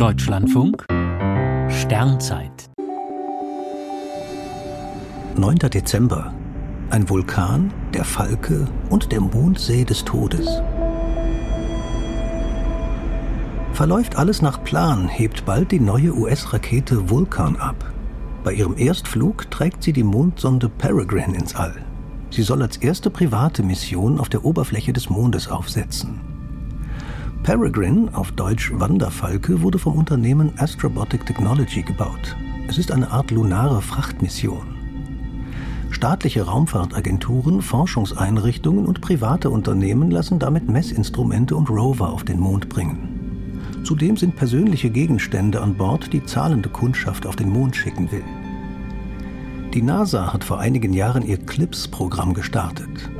Deutschlandfunk Sternzeit 9. Dezember. Ein Vulkan, der Falke und der Mondsee des Todes. Verläuft alles nach Plan, hebt bald die neue US-Rakete Vulkan ab. Bei ihrem Erstflug trägt sie die Mondsonde Peregrine ins All. Sie soll als erste private Mission auf der Oberfläche des Mondes aufsetzen. Peregrine, auf Deutsch Wanderfalke, wurde vom Unternehmen Astrobotic Technology gebaut. Es ist eine Art lunare Frachtmission. Staatliche Raumfahrtagenturen, Forschungseinrichtungen und private Unternehmen lassen damit Messinstrumente und Rover auf den Mond bringen. Zudem sind persönliche Gegenstände an Bord, die zahlende Kundschaft auf den Mond schicken will. Die NASA hat vor einigen Jahren ihr CLIPS-Programm gestartet.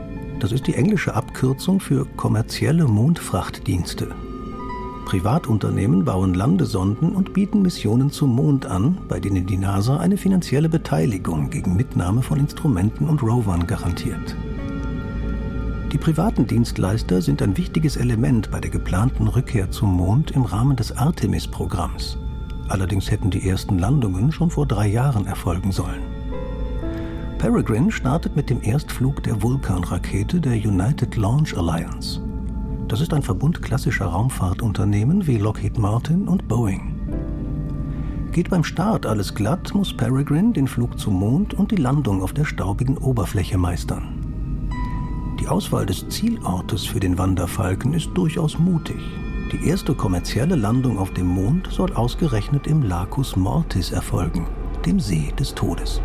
Das ist die englische Abkürzung für kommerzielle Mondfrachtdienste. Privatunternehmen bauen Landesonden und bieten Missionen zum Mond an, bei denen die NASA eine finanzielle Beteiligung gegen Mitnahme von Instrumenten und Rovern garantiert. Die privaten Dienstleister sind ein wichtiges Element bei der geplanten Rückkehr zum Mond im Rahmen des Artemis-Programms. Allerdings hätten die ersten Landungen schon vor drei Jahren erfolgen sollen. Peregrine startet mit dem Erstflug der Vulkan-Rakete der United Launch Alliance. Das ist ein Verbund klassischer Raumfahrtunternehmen wie Lockheed Martin und Boeing. Geht beim Start alles glatt, muss Peregrine den Flug zum Mond und die Landung auf der staubigen Oberfläche meistern. Die Auswahl des Zielortes für den Wanderfalken ist durchaus mutig. Die erste kommerzielle Landung auf dem Mond soll ausgerechnet im Lacus Mortis erfolgen, dem See des Todes.